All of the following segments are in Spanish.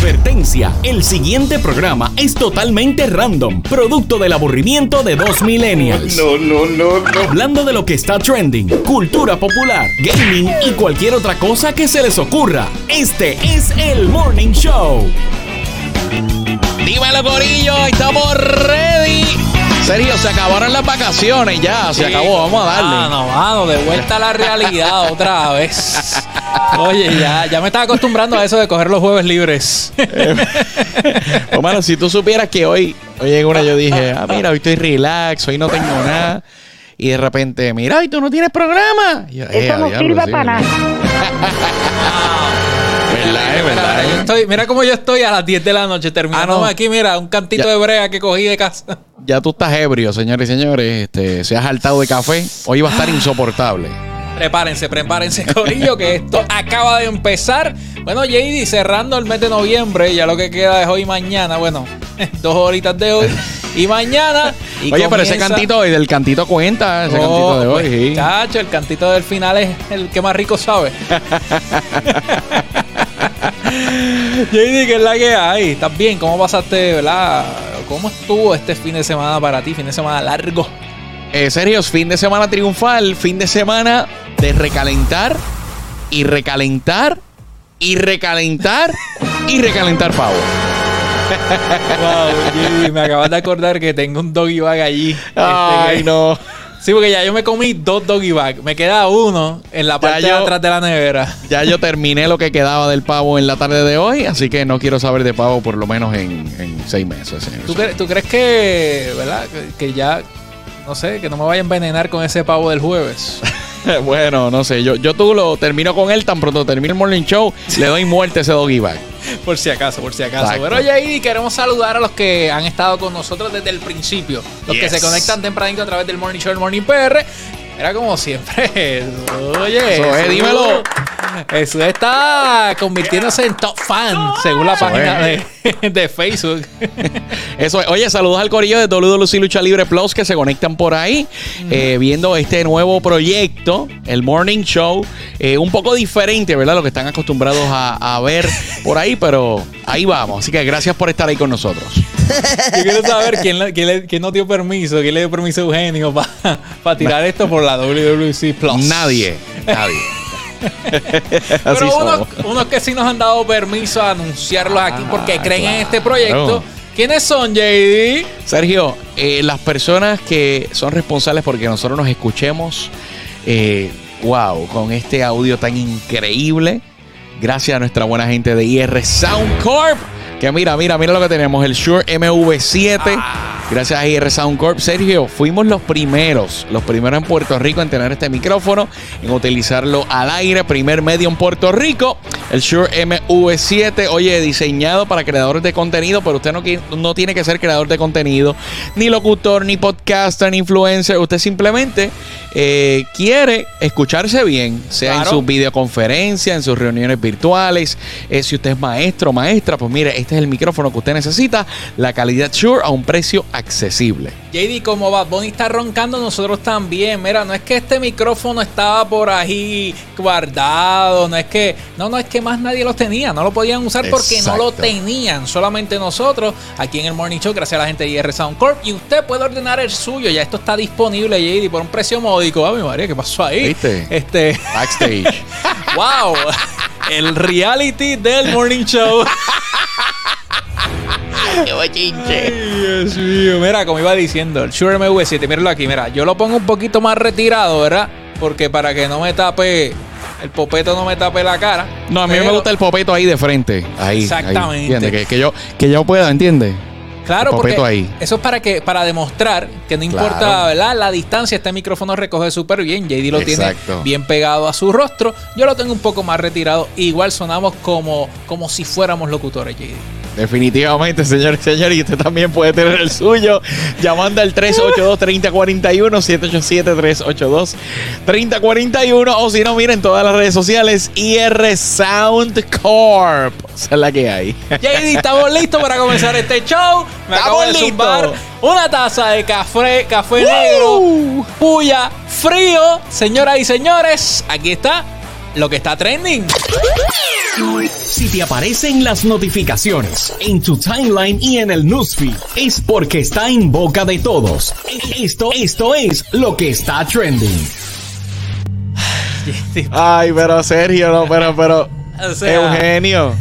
Advertencia, el siguiente programa es totalmente random, producto del aburrimiento de dos millennials. No, no, no, no. Hablando de lo que está trending, cultura popular, gaming y cualquier otra cosa que se les ocurra. Este es el Morning Show. Dímelo, Corillo, estamos ready. Sergio, se acabaron las vacaciones ya, se acabó, vamos a darle. Ah, no, mano, de vuelta a la realidad otra vez. Oye, ya, ya me estaba acostumbrando a eso de coger los jueves libres. Pues, mano, si tú supieras que hoy, hoy en una yo dije, ah, mira, hoy estoy relax, hoy no tengo nada. Y de repente, mira, y tú no tienes programa. Yo, eh, Eso a no sirve para nada. ¿Verdad, verdad, Yo estoy- mira cómo yo estoy a las 10 de la noche terminando Ah, no. aquí, mira, un cantito Ya. de brea que cogí de casa. Ya tú estás ebrio, señores y señores. Este, se has saltado de café. Hoy va a estar insoportable. Prepárense, prepárense, Corillo, que esto acaba de empezar. Bueno, JD, cerrando el mes de noviembre, ya lo que queda es hoy y mañana. Bueno, dos horitas de hoy y mañana. y Oye, pero ese comienza- cantito hoy, del cantito cuenta, ese Oh, cantito de hoy. pues, sí. Chacho, el cantito del final es el que más rico sabe. JD, ¿qué es la que hay? ¿Estás bien? ¿Cómo pasaste, verdad? ¿Cómo estuvo este fin de semana para ti? Fin de semana largo. Eh, Sergio, fin de semana triunfal, fin de semana de recalentar y recalentar y recalentar y recalentar pavo. Wow, JD, me acabas de acordar que tengo un doggy bag allí. Este, Ay, que- no. Sí, porque ya yo me comí dos doggy bag. Me queda uno en la parte de atrás de la nevera. Ya yo terminé lo que quedaba del pavo en la tarde de hoy, así que no quiero saber de pavo por lo menos en, en seis meses. señor. ¿Tú, cre- tú crees que, verdad, que, que ya, no sé, que no me vaya a envenenar con ese pavo del jueves? bueno, no sé, yo, yo tú lo termino con él, tan pronto termine el morning show, le doy muerte a ese doggy bag. Por si acaso, por si acaso. Exacto. Pero oye, queremos saludar a los que han estado con nosotros desde el principio. Los que se conectan tempranito a través del Morning Show, el Morning PR. Era como siempre. Oye, Eso es, Jesús- dímelo. Jesús está convirtiéndose en top fan, según la Eso página de. de Facebook. Eso es. Oye, saludos al corillo de WWC Lucha Libre Plus que se conectan por ahí, eh, viendo este nuevo proyecto, el Morning Show. eh, un poco diferente, ¿verdad? Lo que están acostumbrados a, a ver por ahí, pero ahí vamos. Así que gracias por estar ahí con nosotros. Yo quiero saber quién, le- quién le- quién no dio permiso, quién le dio permiso a Eugenio para tirar esto por la WWC Plus. Nadie, nadie. Pero unos, que sí nos han dado permiso a anunciarlos aquí porque Ah, creen en este proyecto. ¿Quiénes son, JD? Sergio, eh, las personas que son responsables porque nosotros nos escuchemos, eh, wow, con este audio tan increíble, gracias a nuestra buena gente de IR Sound Corp, que mira, mira, mira lo que tenemos, el Shure MV7. Gracias a IR Sound Corp. Sergio, fuimos los primeros, los primeros en Puerto Rico en tener este micrófono, en utilizarlo al aire, primer medio en Puerto Rico, el Shure MV7, oye, diseñado para creadores de contenido, pero usted no, no tiene que ser creador de contenido, ni locutor, ni podcaster, ni influencer, usted simplemente eh, quiere escucharse bien, sea en sus videoconferencias, en sus reuniones virtuales, eh, si usted es maestro o maestra, pues mire, este es el micrófono que usted necesita, la calidad Shure a un precio accesible. JD, como Bad Bunny está roncando, nosotros también. Mira, no es que este micrófono estaba por ahí guardado, no es que, no, no es que más nadie los tenía, no lo podían usar porque no lo tenían, solamente nosotros aquí en el Morning Show, gracias a la gente de IR Sound Corp. Y usted puede ordenar el suyo, ya esto está disponible, JD, por un precio módico. Ay, María, ¿qué pasó ahí? ¿Viste? Este, Backstage. wow, el reality del Morning Show. Ay, Dios mío. Mira, como iba diciendo, el Shure MV7, míralo aquí, mira, yo lo pongo un poquito más retirado, ¿verdad? Porque para que no me tape, el popeto no me tape la cara. No, a mí me gusta el popeto ahí de frente. Ahí. Exactamente. ahí, ¿entiendes? Que, que yo, que yo pueda, ¿entiendes? Claro, el porque ahí. eso es para que para demostrar que no importa, Claro. ¿verdad? La distancia, este micrófono recoge súper bien. JD lo Exacto. tiene bien pegado a su rostro. Yo lo tengo un poco más retirado. Igual sonamos como, como si fuéramos locutores, JD. Definitivamente, señores y señores, y usted también puede tener el suyo llamando al 382-3041, 787-382-3041, o si no, miren todas las redes sociales, IR Sound Corp. Esa es la que hay. JD, estamos listos para comenzar este show. Me acabo Estamos de zumbar una taza de café, café negro, puya, frío. Señoras y señores, aquí está lo que está trending. Si te aparecen las notificaciones en tu timeline y en el newsfeed, es porque está en boca de todos. Esto, esto es lo que está trending. Ay, pero Sergio, no, pero, pero. O sea- Eugenio.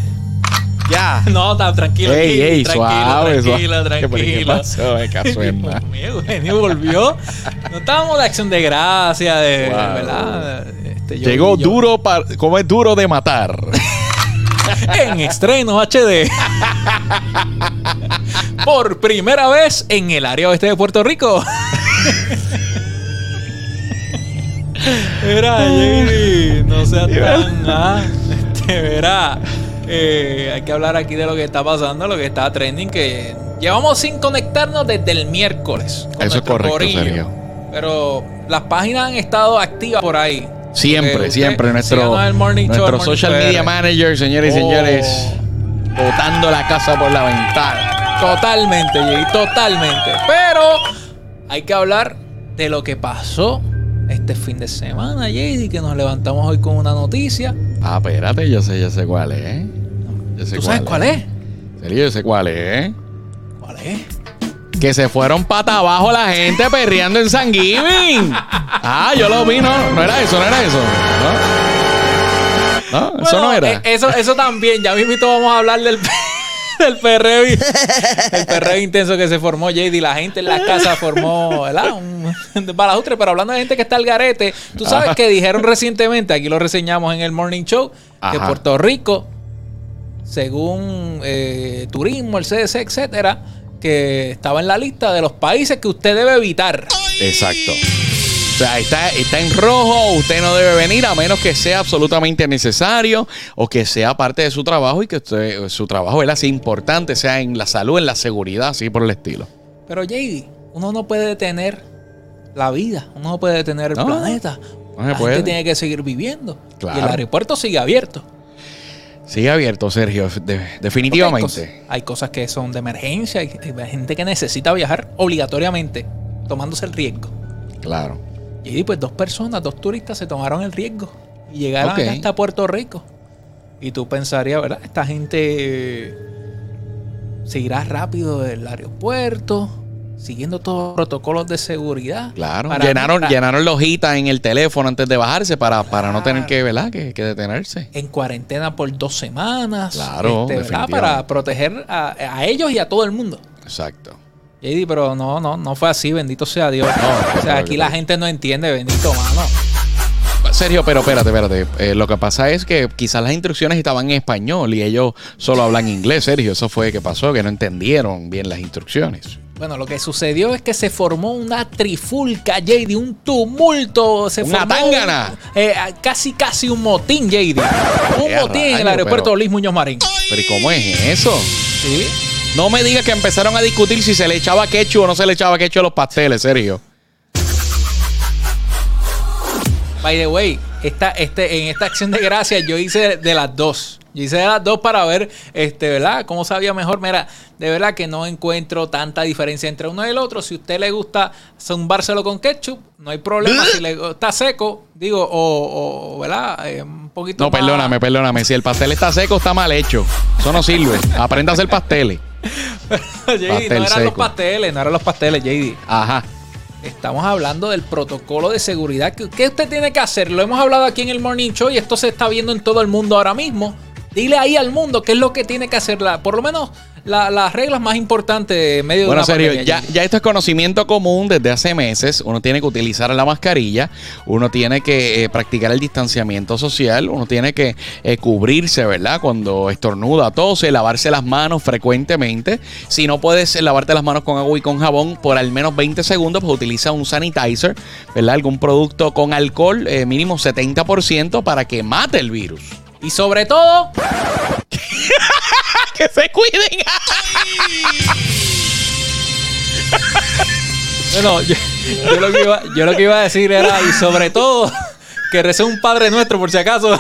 Ya. No, está tranquilo. Ey, ey, tranquilo, suave, tranquilo, suave. ¿Qué- pero qué tranquilo. pasó? Me Eugenio volvió. No estábamos de acción de gracia, de Wow. verdad. Este, yo- Llegó yo- duro para. ¿Cómo es duro de matar? En estreno HD. Por primera vez en el área oeste de Puerto Rico. Verá, no seas tan. ah, este, verá, eh, hay que hablar aquí de lo que está pasando, lo que está trending, que llevamos sin conectarnos desde el miércoles. con Eso es correcto. Pero las páginas han estado activas por ahí. Siempre, usted siempre. Nuestro, Show, nuestro social media PR. manager, señores y Oh. señores, botando la casa por la ventana. Totalmente, Jay, totalmente. Pero hay que hablar de lo que pasó este fin de semana, JD, que nos levantamos hoy con una noticia. Ah, espérate, yo sé, yo sé cuál es. Yo sé ¿Tú sabes cuál es? Serio, yo sé cuál es. ¿Cuál es? Que se fueron pata abajo la gente perreando en San Giving. Ah, yo lo vi, no, no era eso, no era eso. No, no eso no era. eh, Eso, eso también, ya mismito vamos a hablar del, del perreo, el perreo intenso que se formó, JD. La gente en la casa formó, ¿verdad? Un balajustre, pero hablando de gente que está al garete, tú sabes que dijeron recientemente, aquí lo reseñamos en el Morning Show, que. Puerto Rico, según eh, turismo, el CDC, etcétera, que estaba en la lista de los países que usted debe evitar. Exacto. O sea, está, está en rojo, usted no debe venir a menos que sea absolutamente necesario o que sea parte de su trabajo y que usted- su trabajo ¿verdad? sea importante, sea en la salud, en la seguridad, así por el estilo. Pero JD, uno no puede detener la vida, uno no puede detener el No, planeta. no se la puede. gente tiene que seguir viviendo. Y Claro. el aeropuerto sigue abierto. Sigue abierto, Sergio, de- Porque Hay, definitivamente. cosas, hay cosas que son de emergencia, hay, hay gente que necesita viajar obligatoriamente, tomándose el riesgo. Claro. Y pues dos personas, dos turistas se tomaron el riesgo y llegaron hasta Puerto Rico. Y tú pensarías, ¿verdad? Esta gente eh, se irá rápido del aeropuerto, siguiendo todos los protocolos de seguridad. Claro, Para- llenaron, para- llenaron la hojita en el teléfono antes de bajarse para, para no tener que, ¿verdad? Que, que detenerse. en cuarentena por dos semanas. Claro, definitivamente. Para proteger a, a ellos y a todo el mundo. Exacto. JD, pero no, no, no fue así, bendito sea Dios. No, o sea, aquí la gente no entiende, bendito mano. Sergio, pero espérate, espérate. Eh, lo que pasa es que quizás las instrucciones estaban en español y ellos solo hablan inglés, Sergio. Eso fue que pasó, que no entendieron bien las instrucciones. Bueno, lo que sucedió es que se formó una trifulca, JD, un tumulto. Se Una formó tángana. eh, casi, casi un motín, JD. Un ¡Qué motín en el aeropuerto pero- Luis Muñoz Marín. Pero ¿y cómo es eso? Sí. No me digas que empezaron a discutir si se le echaba ketchup o no se le echaba ketchup a los pasteles, Sergio. By the way, esta, este, en esta acción de gracias yo hice de las dos. Yo hice las dos para ver, este, ¿verdad? Cómo sabía mejor. Mira, de verdad que no encuentro tanta diferencia entre uno y el otro. Si a usted le gusta zumbárselo con ketchup, no hay problema. si le está seco, digo, o, o, ¿verdad? Eh, un poquito No, más- perdóname, perdóname. Si el pastel está seco, está mal hecho. Eso no sirve. Aprenda a hacer pasteles. JD, no Pastel eran los pasteles, no eran los pasteles, JD. Ajá. Estamos hablando del protocolo de seguridad. ¿Qué qué usted tiene que hacer? Lo hemos hablado aquí en el Morning Show y esto se está viendo en todo el mundo ahora mismo. Dile ahí al mundo qué es lo que tiene que hacer. La, por lo menos la- las reglas más importantes en medio de Bueno, una serio, pandemia, ya, ya esto es conocimiento común desde hace meses. Uno tiene que utilizar la mascarilla, uno tiene que eh, practicar el distanciamiento social, uno tiene que eh, cubrirse, ¿verdad? Cuando estornuda, tose, lavarse las manos frecuentemente. Si no puedes eh, lavarte las manos con agua y con jabón por al menos 20 segundos, pues utiliza un sanitizer, ¿verdad? Algún producto con alcohol, eh, mínimo 70% para que mate el virus. Y sobre todo, ¡Que se cuiden! bueno, yo, yo lo que iba, yo lo que iba a decir era, y sobre todo, que recé un Padre Nuestro por si acaso.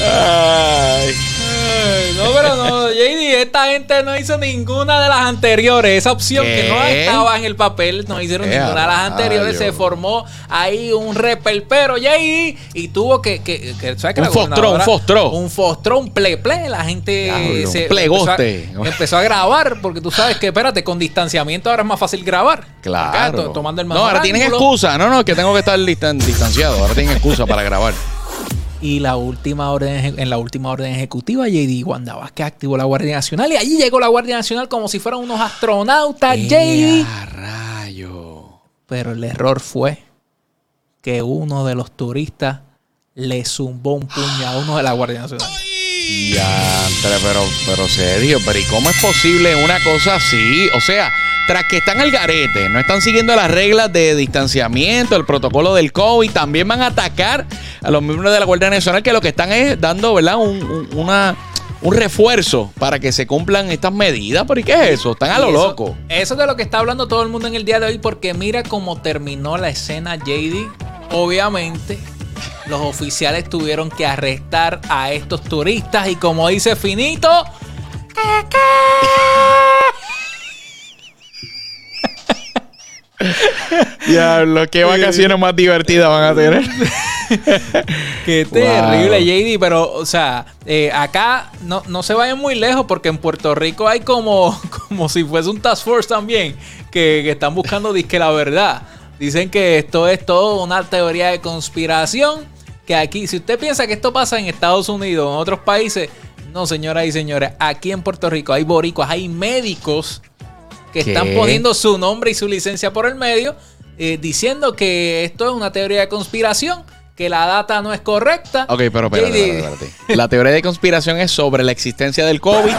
Ay. No, pero no, JD, esta gente no hizo ninguna de las anteriores. Esa opción que no ¿Qué? estaba en el papel, no hicieron ¡Eh, ninguna de las anteriores. Se formó ahí un repelpero JD y tuvo que. que, que- ¿sabes Un fostrón, un fostrón. Un fostrón, ple ple. La gente Diablo, se un plegoste. Empezó a, empezó a grabar porque tú sabes que, espérate, con distanciamiento ahora es más fácil grabar. Acá, Claro. to- tomando el no, ahora tienen excusa. No, no, que tengo que estar distan- distanciado. Ahora tienen excusa para grabar. Y la última orden, en la última orden ejecutiva, JD Wanda Vázquez activó la Guardia Nacional y allí llegó la Guardia Nacional como si fueran unos astronautas, JD. Pero el error fue que uno de los turistas le zumbó un puño a uno de la Guardia Nacional. Diantre, pero, pero serio, pero ¿y cómo es posible una cosa así? O sea, tras que están al garete, no están siguiendo las reglas de distanciamiento, el protocolo del COVID, también van a atacar a los miembros de la Guardia Nacional que lo que están es dando, ¿verdad? Un, un- una, un refuerzo para que se cumplan estas medidas. ¿Pero y qué es eso? Están a lo eso- loco. Eso es de lo que está hablando todo el mundo en el día de hoy, porque mira cómo terminó la escena JD. Obviamente, los oficiales tuvieron que arrestar a estos turistas y como dice Finito, Diablo, qué vacaciones más divertidas van a tener. Qué Wow. terrible, JD, pero, o sea, eh, acá no, no se vayan muy lejos porque en Puerto Rico hay como, como si fuese un task force también que, que están buscando disque la verdad. Dicen que esto es todo una teoría de conspiración. Que aquí, si usted piensa que esto pasa en Estados Unidos o en otros países, no, señoras y señores, aquí en Puerto Rico hay boricuas, hay médicos que ¿Qué? están poniendo su nombre y su licencia por el medio, eh, diciendo que esto es una teoría de conspiración, que la data no es correcta. Ok, pero espérate, espérate, espérate. La teoría de conspiración es sobre la existencia del COVID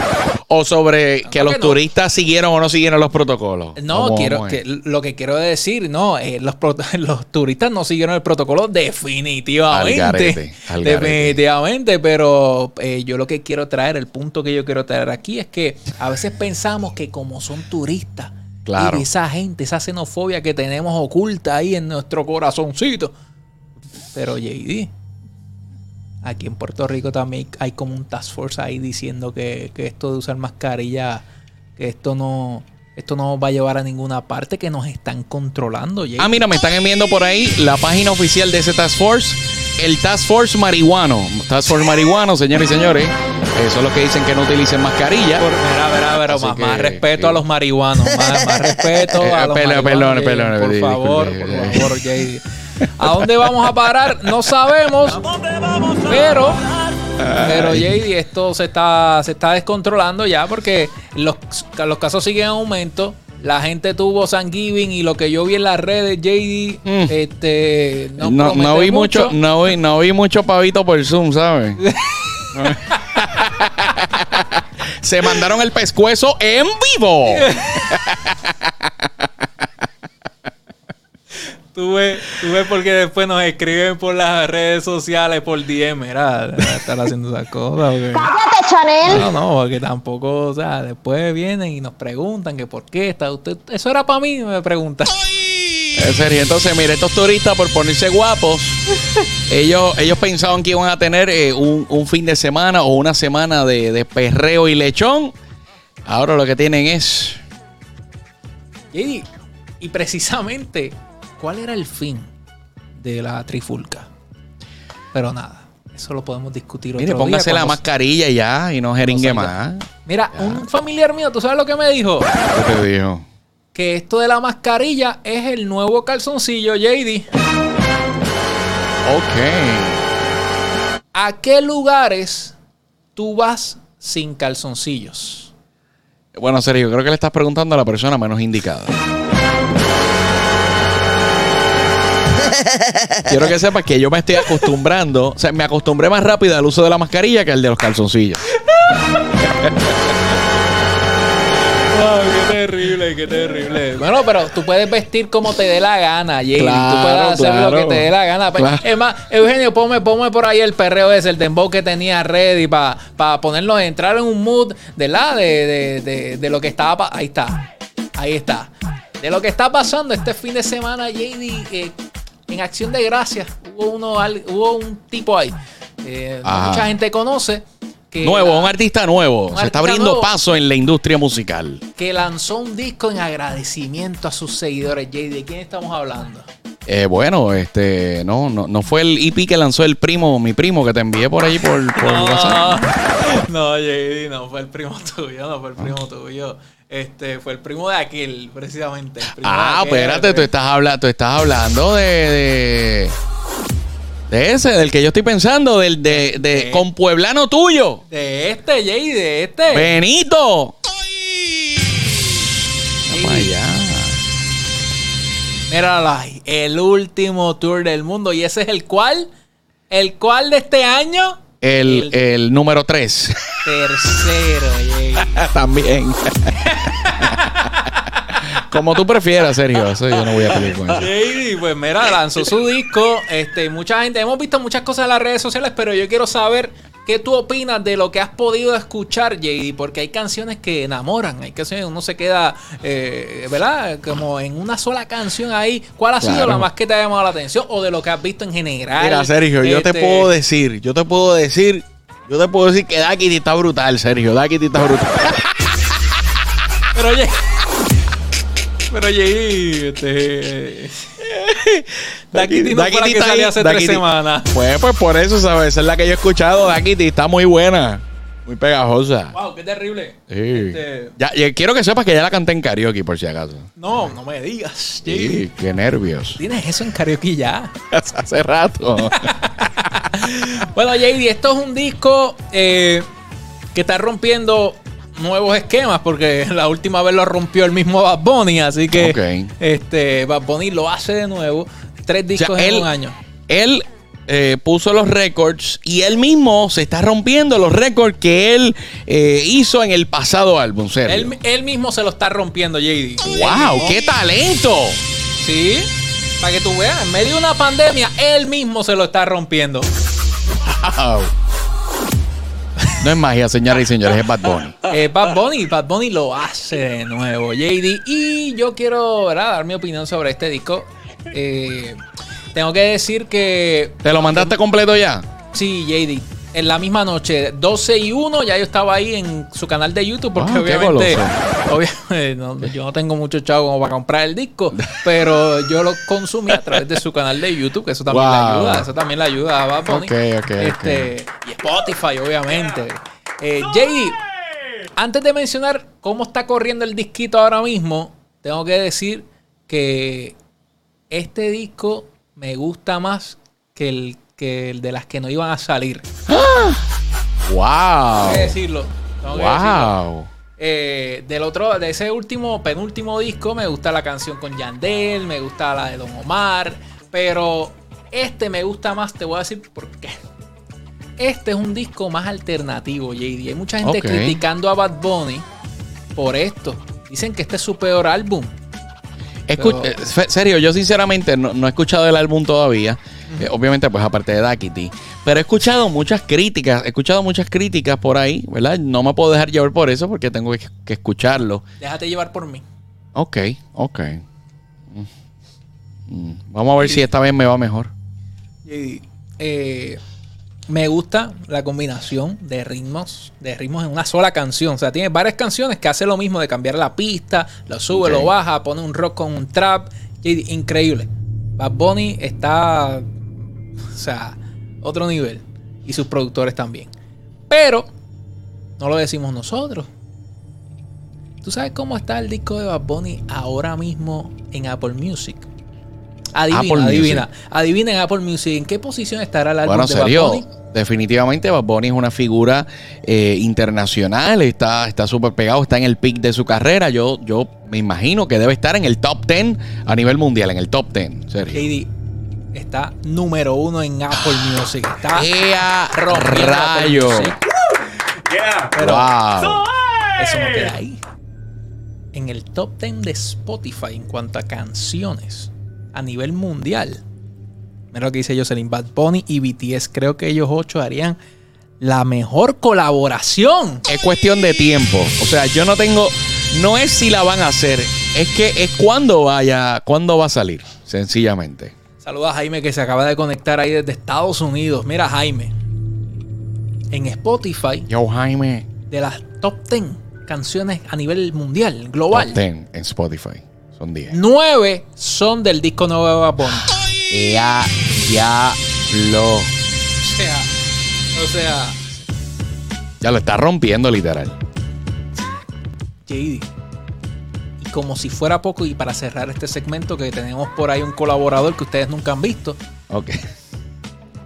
o sobre que ¿Por los no? turistas siguieron o no siguieron los protocolos. No, ¿Cómo quiero que lo que quiero decir, no, eh, los, los turistas no siguieron el protocolo definitivamente. Al garete, al garete. definitivamente, pero eh, yo lo que quiero traer, el punto que yo quiero traer aquí es que a veces pensamos que como son turistas Claro. y esa gente, esa xenofobia que tenemos oculta ahí en nuestro corazoncito. Pero JD, aquí en Puerto Rico también hay como un task force ahí diciendo que, que esto de usar mascarilla, que esto no, esto no va a llevar a ninguna parte, que nos están controlando. JD. Ah, mira, me están enviando por ahí la página oficial de ese Task Force. El Task Force Marihuano. Task Force Marihuano, señores y señores. Eso es lo que dicen que no utilicen mascarilla. Por- mira, mira, pero Así más, que, más respeto a los marihuanos, más, más respeto Eh, a los marihuanos, perdón, perdón, por disculpe, favor, disculpe. por favor, JD. ¿A dónde vamos a parar? No sabemos. Pero, pero JD, esto se está, se está descontrolando ya porque los, los casos siguen en aumento. La gente tuvo San Giving y lo que yo vi en las redes, JD, Mm. este, no, No, no vi mucho, no vi, no vi mucho pavito por Zoom, ¿sabes? Se mandaron el pescuezo en vivo. Tú ves, tú ves porque después nos escriben por las redes sociales, por DM, mira, estar haciendo esas cosas. porque- Cállate, Chanel. No, no, porque tampoco, o sea, después vienen y nos preguntan que por qué está usted. Eso era para mí, me preguntan. En serio, entonces, mire, estos turistas por ponerse guapos, ellos, ellos pensaban que iban a tener eh, un, un fin de semana o una semana de, de perreo y lechón. Ahora lo que tienen es. Y, y precisamente, ¿cuál era el fin de la trifulca? Pero nada, eso lo podemos discutir Mire, otro póngase día la cuando- mascarilla ya y no jeringue más. Mira, un familiar mío, ¿tú sabes lo que me dijo? ¿Qué te dijo? Que esto de la mascarilla es el nuevo calzoncillo, JD. Ok. ¿A qué lugares tú vas sin calzoncillos? Bueno, Sergio, creo que le estás preguntando a la persona menos indicada. Quiero que sepas que yo me estoy acostumbrando, o sea, me acostumbré más rápido al uso de la mascarilla que al de los calzoncillos. Ay, qué terrible, qué terrible. Bueno, pero tú puedes vestir como te dé la gana, Jay. tú Claro, puedes hacer lo que te dé la gana. Pero, Claro. Es más, Eugenio, ponme, ponme por ahí el perreo ese, el dembow que tenía ready para ponerlo, entrar en un mood de la de, de, de, de lo que estaba. pa- Ahí está. Ahí está. De lo que está pasando este fin de semana, JD, eh, en Acción de Gracias, hubo, uno, hubo un tipo ahí. eh, no mucha gente conoce, que nuevo, la- un artista nuevo. Un Se está abriendo nuevo. paso en la industria musical. que lanzó un disco en agradecimiento a sus seguidores. Jay, ¿de quién estamos hablando? Eh, bueno, este, no, no, no fue el EP que lanzó el primo, mi primo, que te envié por allí por, por WhatsApp. no, JD, no fue el primo tuyo, no fue el primo tuyo. Este, fue el primo de aquel, precisamente. el primo Ah, de aquel, espérate, tú estás, habla, tú estás hablando de, de. de ese, del que yo estoy pensando, del de, de ¿Qué? compueblano tuyo. De este, Jay, de este. Benito. Sí. Vamos allá. Mírala el último tour del mundo. ¿Y ese es el cual? ¿El cual de este año? El, El- el número 3. Tercero. También. Como tú prefieras, Sergio. Eso yo no voy a pelear con eso. Pues mira, lanzó su disco. Este, mucha gente, hemos visto muchas cosas en las redes sociales, pero yo quiero saber qué tú opinas de lo que has podido escuchar, JD, porque hay canciones que enamoran, hay canciones que uno se queda, eh, ¿verdad? Como en una sola canción ahí. ¿Cuál ha sido Claro. la más que te ha llamado la atención o de lo que has visto en general? Mira, Sergio, yo te Este, puedo decir, yo te puedo decir, yo te puedo decir que Dakiti está brutal, Sergio. Dakiti está brutal. Pero oye. Pero JD, este. Dakiti no fue la que salió hace tres semanas. Pues, pues por eso, ¿sabes? Esa es la que yo he escuchado. Dakiti está muy buena. Muy pegajosa. Wow, qué terrible. Sí. Este, Ya, ya quiero que sepas que ya la canté en karaoke, por si acaso. no, no me digas. Sí, qué nervios. Tienes eso en karaoke ya. Hace rato. Bueno, JD, esto es un disco eh, que está rompiendo nuevos esquemas porque la última vez lo rompió el mismo Bad Bunny, así que este Bad Bunny lo hace de nuevo. Tres O discos sea, en él, un año. él eh, puso los récords y él mismo se está rompiendo los récords que él eh, hizo en el pasado álbum. Él, él mismo se lo está rompiendo, JD. ¡Wow! ¡Qué talento! Sí, para que tú veas, en medio de una pandemia, él mismo se lo está rompiendo. Wow. No es magia, señoras y señores, es Bad Bunny. Eh, Bad Bunny, Bad Bunny lo hace de nuevo, JD. Y yo quiero ¿verdad? dar mi opinión sobre este disco. Eh, tengo que decir que ¿Te lo mandaste completo ya? sí, JD. En la misma noche, 12 y 1, ya yo estaba ahí en su canal de YouTube porque Ah, obviamente, obviamente no, yo no tengo mucho chavo como para comprar el disco, pero yo lo consumí a través de su canal de YouTube, que eso también le ayuda, eso también le ayuda a Bad Bunny. Ok, ok, Este, Y Spotify, obviamente. Eh, JD, antes de mencionar cómo está corriendo el disquito ahora mismo, tengo que decir que este disco me gusta más que el, que el de las que no iban a salir. ¡Wow! Tengo que decirlo. tengo que decirlo. ¡Wow! Eh, del otro, de ese último, penúltimo disco, me gusta la canción con Yandel, me gusta la de Don Omar, pero este me gusta más, te voy a decir por qué. Este es un disco más alternativo, JD. Hay mucha gente criticando a Bad Bunny por esto. Dicen que este es su peor álbum. Escu- eh, serio, yo sinceramente no, no he escuchado el álbum todavía. Eh, obviamente, pues aparte de Dakiti. Pero he escuchado muchas críticas. He escuchado muchas críticas por ahí, ¿verdad? No me puedo dejar llevar por eso porque tengo que, que escucharlo. Déjate llevar por mí. Ok, ok. Mm. Mm. Vamos a ver si esta vez me va mejor. Eh, me gusta la combinación de ritmos, de ritmos en una sola canción. O sea, tiene varias canciones que hace lo mismo de cambiar la pista, lo sube, lo baja, pone un rock con un trap. Increíble. Bad Bunny está, o sea, otro nivel. Y sus productores también. Pero, no lo decimos nosotros. ¿Tú sabes cómo está el disco de Bad Bunny ahora mismo en Apple Music? Adivina, Apple adivina. Music. Adivina en Apple Music. ¿En qué posición estará el álbum Bueno, de Bad serio, Bunny? definitivamente Bad Bunny es una figura eh, internacional, está está súper pegado, está en el peak de su carrera. Yo, yo me imagino que debe estar en el top 10 a nivel mundial, en el top 10, serio. JD está número uno en Apple Music. Está ¡Ea rayo! Music. Pero ¡Wow! eso no queda ahí. En el top 10 de Spotify en cuanto a canciones a nivel mundial. Mira lo que dice Jocelyn Bad Bunny y BTS. Creo que ellos ocho harían la mejor colaboración. Es cuestión de tiempo. O sea, yo no tengo. No es si la van a hacer, es que es cuando vaya, cuándo va a salir, sencillamente. Saluda a Jaime que se acaba de conectar ahí desde Estados Unidos. Mira, Jaime. en Spotify Yo, Jaime. de las top 10 canciones a nivel mundial, global. Top 10 en Spotify. Son 10. Nueve son del disco nuevo de Bad Bunny. Ya, ya lo. O sea, o sea, Ya lo está rompiendo, literal. JD. Y como si fuera poco, y para cerrar este segmento, que tenemos por ahí un colaborador que ustedes nunca han visto, Ok.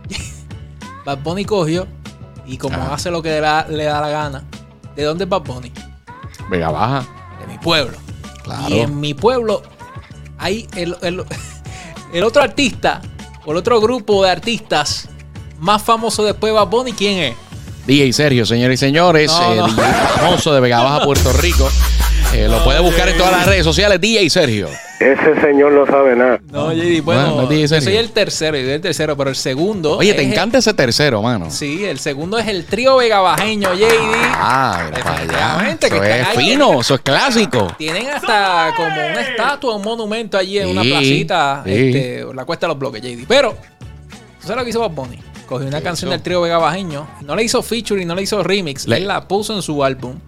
Bad Bunny cogió y como Ajá. hace lo que le da, le da la gana. ¿De dónde es Bad Bunny? Vega baja. De mi pueblo. Claro. Y en mi pueblo hay el, el- el otro artista, o el otro grupo de artistas más famoso después de Bad Bunny, ¿quién es? DJ Sergio, señores y señores. No, eh, no. DJ famoso de Vega Baja, Puerto Rico. Eh, lo puede buscar en todas las redes sociales. DJ Sergio. Ese señor no sabe nada. No, JD, bueno, no yo soy el tercero, yo soy el tercero, pero el segundo. Oye, te es el- encanta ese tercero, mano. Sí, el segundo es el trío vegabajeño, JD. Ah, mira para allá. Definitivamente, que Eso están es ahí. fino, eso es clásico. Tienen hasta como una estatua, un monumento allí en una placita, sí. este, la cuesta de los bloques, JD. Pero, ¿tú sabes lo que hizo Bob Bunny? Cogió una ¿Qué canción hizo? del trío vegabajeño, no le hizo feature y no le hizo remix, Le- él la puso en su álbum.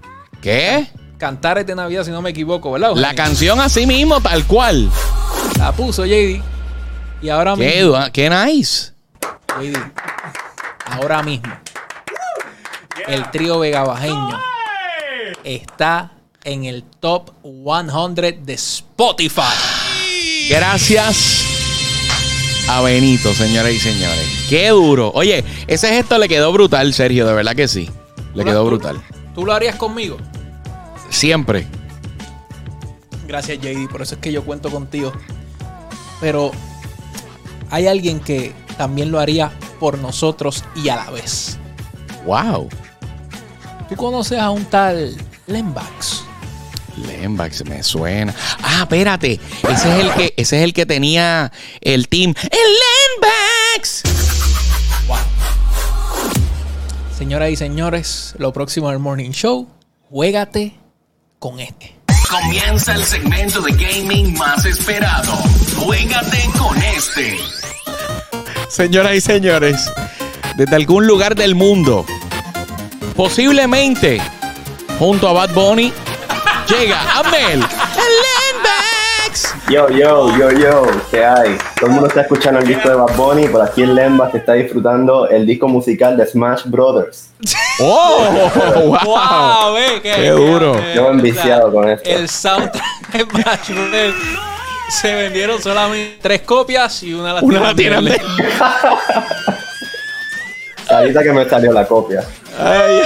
¿Qué? Cantares de Navidad, si no me equivoco, ¿verdad? La canción así mismo, tal cual. La puso JD. Y ahora Qué, mismo, qué nice. JD, ahora mismo, el trío vegabajeño está en el top 100 de Spotify. Gracias a Benito, señoras y señores. Qué duro. Oye, ese gesto le quedó brutal, Sergio, de verdad que sí. Le ¿Tú lo- quedó brutal. ¿Tú lo harías conmigo? Siempre. Gracias, JD. Por eso es que yo cuento contigo. Pero hay alguien que también lo haría por nosotros y a la vez. Wow. ¿Tú conoces a un tal Lembax? Lembax me suena. Ah, espérate. Ese es el que, ese es el que tenía el team. ¡El Lembax! Señoras y señores, lo próximo del Morning Show, juégate con este. Comienza el segmento de gaming más esperado. Juégate con este. Señoras y señores, desde algún lugar del mundo, posiblemente junto a Bad Bunny, llega Amel. ¡El Lembax! Yo, yo, yo, yo, ¿qué hay? Todo el mundo está escuchando el disco de Bad Bunny, por aquí el Lemba que está disfrutando el disco musical de Smash Brothers. ¡Oh! ¡Wow! ve, qué, Qué duro. Yo me he enviciado con esto. El soundtrack de Smash Bros. Se vendieron solamente tres copias y una la Una la tiran de... Ahorita que me salió la copia. Ay.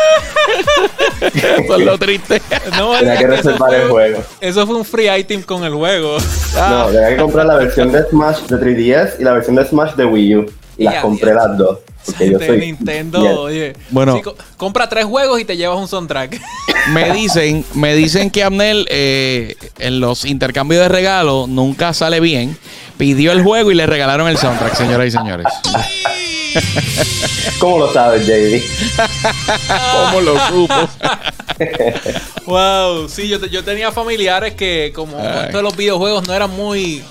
Eso es lo triste. No, Tenía que reservar el juego. Eso fue un free item con el juego. No, tenía que comprar la versión de Smash de 3DS y la versión de Smash de Wii U. Y las compré las dos. Porque yo soy Nintendo, fiel. oye. Bueno. Sí, co- compra tres juegos y te llevas un soundtrack. Me dicen, me dicen que Amnel eh, en los intercambios de regalos nunca sale bien. Pidió el juego y le regalaron el soundtrack, señoras y señores. ¿Cómo lo sabes, JD? ¿Cómo lo supo? wow, sí, yo, te- yo tenía familiares que como Ay. esto de los videojuegos no eran muy,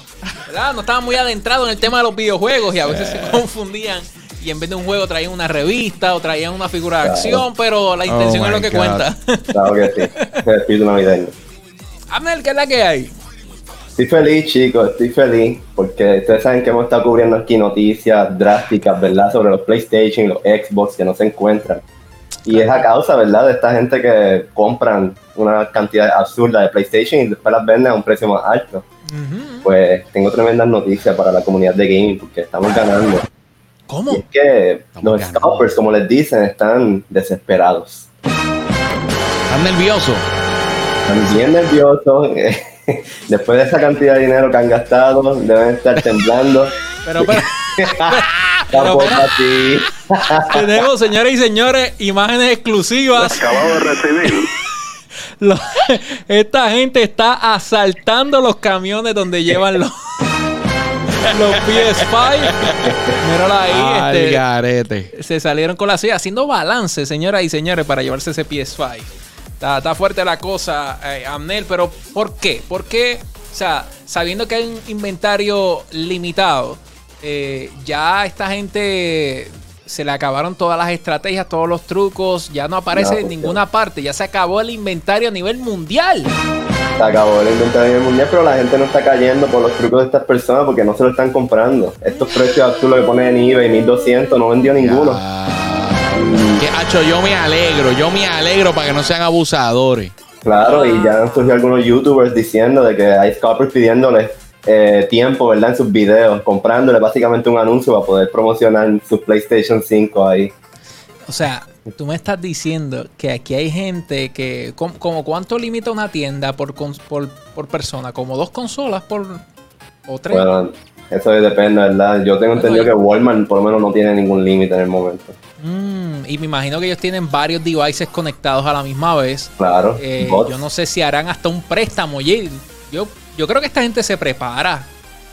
¿verdad? No estaban muy adentrados en el tema de los videojuegos y a veces se confundían. Y en vez de un juego traían una revista o traían una figura de Claro. acción, pero la intención Oh es lo que God. cuenta. Claro que sí. El espíritu navideño. Abner, ¿qué es la que hay? Estoy feliz, chicos, estoy feliz porque ustedes saben que hemos estado cubriendo aquí noticias drásticas, ¿verdad? Sobre los PlayStation y los Xbox que no se encuentran. Y es a causa, ¿verdad? De esta gente que compran una cantidad absurda de PlayStation y después las venden a un precio más alto. Pues tengo tremendas noticias para la comunidad de gaming porque estamos ganando. ¿Cómo? Y es que Estamos los ganando. scalpers, como les dicen, están desesperados. ¿Estás nervioso? Están bien nerviosos. Después de esa cantidad de dinero que han gastado, deben estar temblando. Pero, pero Tampoco así. tenemos, señores y señores, imágenes exclusivas. Acabado de recibir. Lo- esta gente está asaltando los camiones donde llevan los, los PS5. Mírala ahí. Este, garete. se salieron con la silla haciendo balance, señoras y señores, para llevarse ese PS5. Está, está fuerte la cosa, eh, Amnel, pero ¿por qué? ¿Por qué? O sea, sabiendo que hay un inventario limitado, eh, ya esta gente se le acabaron todas las estrategias, todos los trucos, ya no aparece No, en ninguna parte, ya se acabó el inventario a nivel mundial. Se acabó el inventario a nivel mundial, pero la gente no está cayendo por los trucos de estas personas porque no se lo están comprando. Estos precios actuales que ponen en eBay, 1200, no vendió ninguno. Que, hacho, yo me alegro, yo me alegro para que no sean abusadores. Claro, y ya han surgido algunos youtubers diciendo de que hay scalpers pidiéndole eh, tiempo, ¿verdad? En sus videos, comprándole básicamente un anuncio para poder promocionar su PlayStation 5 ahí. O sea, tú me estás diciendo que aquí hay gente que, com- como cuánto limita una tienda por, por, por persona, como dos consolas por o tres. Bueno, eso depende, ¿verdad? Yo tengo entendido que Walmart por lo menos no tiene ningún límite en el momento. Mm, y me imagino que ellos tienen varios devices conectados a la misma vez. Claro. Eh, yo no sé si harán hasta un préstamo. Oye, yo, yo creo que esta gente se prepara.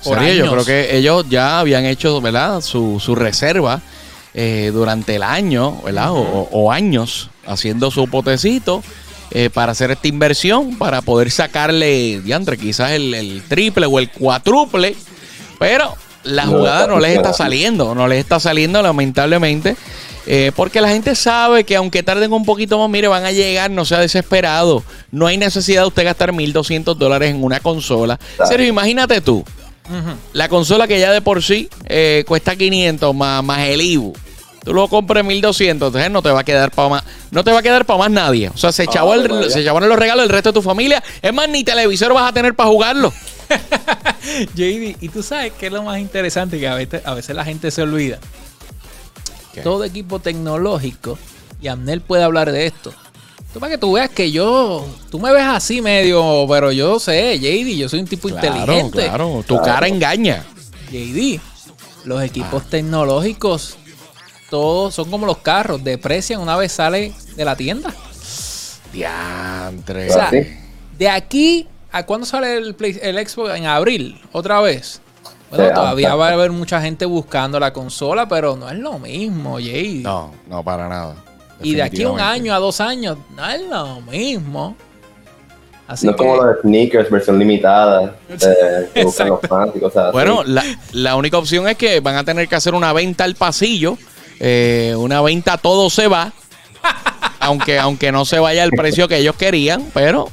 Por Sería, yo creo que ellos ya habían hecho, ¿verdad? Su, su reserva eh, durante el año, ¿verdad? O- o, o años haciendo su potecito eh, para hacer esta inversión, para poder sacarle, diantre, quizás el, el triple o el cuádruple, pero la jugada no les está saliendo, no les está saliendo lamentablemente. Eh, porque la gente sabe que aunque tarden un poquito más, mire, van a llegar, no sea desesperado. No hay necesidad de usted gastar 1.200 dólares en una consola. Claro. Sergio, imagínate tú, la consola que ya de por sí eh, cuesta 500 más, más el IBU. Tú lo compras en 1200, entonces no te va a quedar para más, no te va a quedar para más nadie. O sea, se el- vaya. se echaban los regalos del resto de tu familia. Es más, ni televisor vas a tener para jugarlo. JD, y tú sabes que es lo más interesante que a veces, a veces la gente se olvida. Todo equipo tecnológico, y Amnel puede hablar de esto. Tú para que tú veas que yo, tú me ves así medio, pero yo sé, JD, yo soy un tipo Claro, inteligente. claro. Tu Claro. cara engaña. JD, los equipos Ah. tecnológicos, todos son como los carros, deprecian una vez sale de la tienda. Diantre. O sea, ¿sí? de aquí a cuándo sale el, Play- el Xbox en abril, otra vez. Bueno, Sí, todavía va a haber mucha gente buscando la consola, pero no es lo mismo, JD. No, no, para nada. y de aquí a un año, a dos años, no es lo mismo. Así no es que, como los sneakers, versión limitada, eh, que buscan los Exacto. fans y cosas así. Bueno, la, la única opción es que van a tener que hacer una venta al pasillo. eh, una venta todo se va. aunque, aunque no se vaya al precio que ellos querían, pero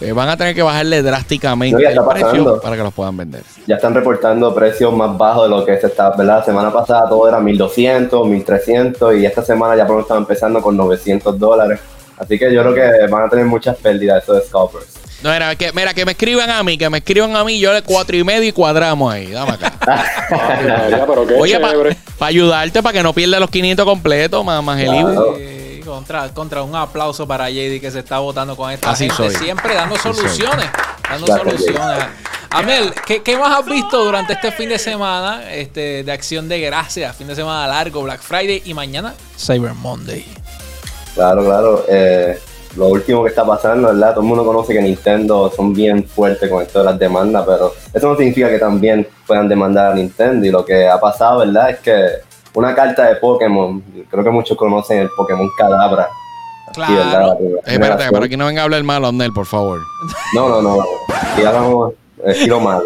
eh, van a tener que bajarle drásticamente No, el está precio para que los puedan vender. ya están reportando precios más bajos de lo que se estaba, ¿verdad? La semana pasada todo era 1200, 1300 y esta semana ya por lo menos están empezando con 900 dólares. Así que yo creo que van a tener muchas pérdidas esos scalpers. No, mira que, mira, que me escriban a mí, que me escriban a mí, yo le cuatro y medio y cuadramos ahí. Dame acá. Ay, María, pero qué Oye, para chévere. ayudarte, para que no pierdas los 500 completos, más, más el IVA. Claro. Contra, contra un aplauso para JD que se está votando con esta Así gente, soy. siempre dando Así soy. soluciones. Dando Gracias, soluciones. Amel, ¿qué, qué más has visto durante este fin de semana este, de acción de gracias? Fin de semana largo, Black Friday y mañana Cyber Monday. Claro, claro. eh, lo último que está pasando, ¿verdad? Todo el mundo conoce que Nintendo son bien fuertes con esto de las demandas, pero eso no significa que también puedan demandar a Nintendo. Y lo que ha pasado, ¿verdad? Es que una carta de Pokémon, creo que muchos conocen el Pokémon Cadabra. Claro. ¿verdad? Eh, espérate, para que no venga a hablar malo, Nel, por favor. No, no, no. Y hablamos estilo malo.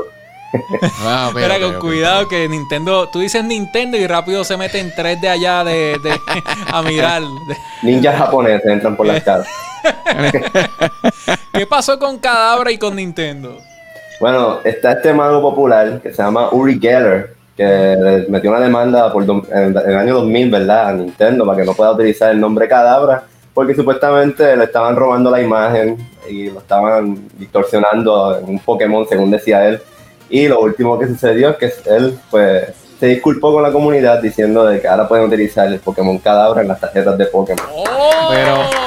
Ah, con cuidado que Nintendo, tú dices Nintendo y rápido se meten tres de allá de, de- a mirar. Ninjas japoneses entran por las casas. ¿Qué pasó con Cadabra y con Nintendo? Bueno, está este mago popular que se llama Uri Geller, que metió una demanda por do- en el año 2000, ¿verdad? A Nintendo para que no pueda utilizar el nombre Cadabra, porque supuestamente le estaban robando la imagen y lo estaban distorsionando en un Pokémon, según decía él. Y lo último que sucedió es que él, pues, se disculpó con la comunidad diciendo de que ahora pueden utilizar el Pokémon Cadabra en las tarjetas de Pokémon. ¡Oh! Pero-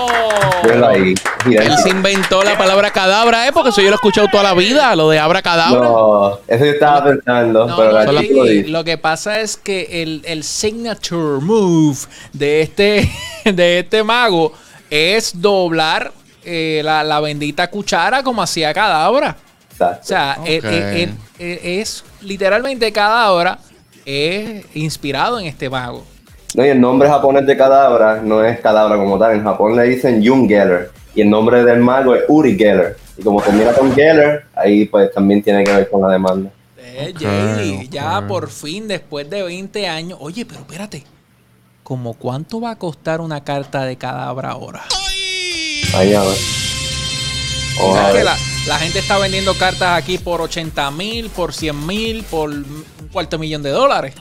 Míralo ahí, Él se inventó la palabra cadabra, ¿eh? Porque eso yo lo he escuchado toda la vida, lo de abra cadabra. No, eso yo estaba pensando, No, pero no, lo que pasa es que el, el signature move de este, de este mago es doblar eh, la, la bendita cuchara como hacía Cadabra. Exacto. O sea, él- él- él es literalmente Cadabra es inspirado en este mago. No, y el nombre japonés de Cadabra no es Cadabra como tal. En Japón le dicen Jung Geller. Y el nombre del mago es Uri Geller. Y como termina con Geller, ahí pues también tiene que ver con la demanda. Eh, Ok, Jay, ya por fin, después de 20 años. Oye, pero espérate. como cuánto va a costar una carta de cadabra ahora. Ahí a ver. Que la, la gente está vendiendo cartas aquí por 80 mil, por 100 mil, por un cuarto millón de dólares.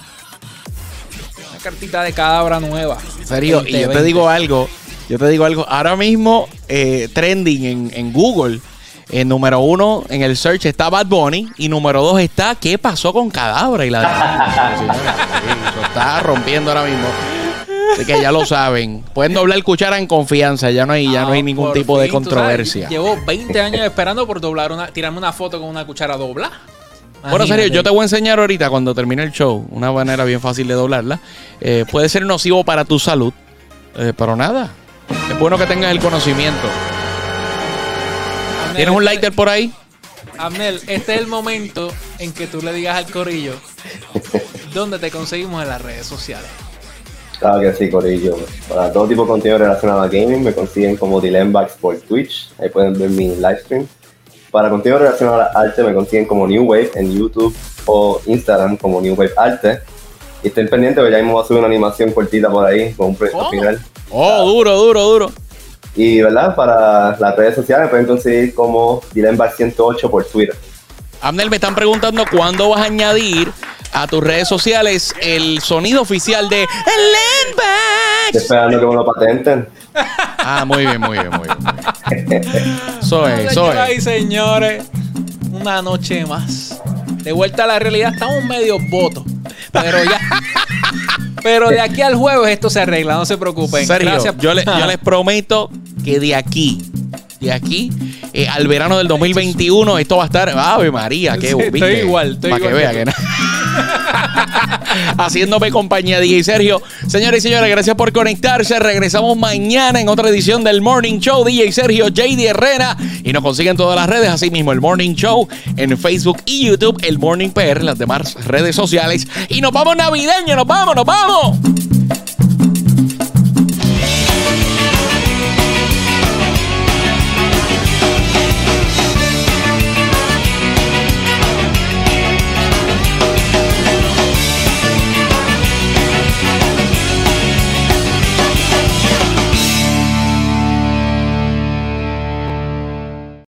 Una cartita de cadabra nueva. Serio, y yo te 2020. digo algo, yo te digo algo, ahora mismo eh, trending en, en Google, en número uno en el search está Bad Bunny y número dos está ¿Qué pasó con Cadabra? Y la de- eso está rompiendo ahora mismo. Así que ya lo saben. Pueden doblar cuchara en confianza, ya no hay, ya no hay Ah, ningún tipo de sabes, controversia. Llevo 20 años esperando por doblar una, tirarme una foto con una cuchara dobla. Bueno, serio, yo te voy a enseñar ahorita cuando termine el show una manera bien fácil de doblarla. Eh, puede ser nocivo para tu salud, eh, pero nada. Es bueno que tengas el conocimiento. ¿Tienes un lighter por ahí? Amnel, este es el momento en que tú le digas al corillo dónde te conseguimos en las redes sociales. Claro que sí, Corillo. Para todo tipo de contenido relacionado a gaming me consiguen como Dilembax por Twitch. Ahí pueden ver mi live stream. Para contenido relacionado al arte me consiguen como New Wave en YouTube o Instagram como New Wave Arte. Y estén pendientes porque ya mismo voy a subir una animación cortita por ahí con un proyecto ¿Cómo? final. Oh, duro, duro, duro. Y verdad, para las redes sociales me pueden conseguir como Dilembax108 por Twitter. Abner, me están preguntando cuándo vas a añadir a tus redes sociales el sonido oficial de Estoy Landbags. esperando que me lo patenten. Ah, muy bien, muy bien, muy bien. Eso es, eso Señoras y es. señores, una noche más. De vuelta a la realidad, estamos medio votos. Pero ya. pero de aquí al jueves esto se arregla, no se preocupen. Sergio, Gracias. yo, le- yo les prometo que de aquí, de aquí eh, al verano del 2021, esto va a estar. Ave María, qué Sí, estoy igual, estoy Para que igual vea que que no. Haciéndome compañía, DJ Sergio. Señores y señores, gracias por conectarse. Regresamos mañana en otra edición del Morning Show. DJ Sergio, JD Herrera. Y nos consiguen todas las redes, así mismo el Morning Show en Facebook y YouTube, el Morning PR, las demás redes sociales. Y nos vamos navideños, nos vamos, nos vamos.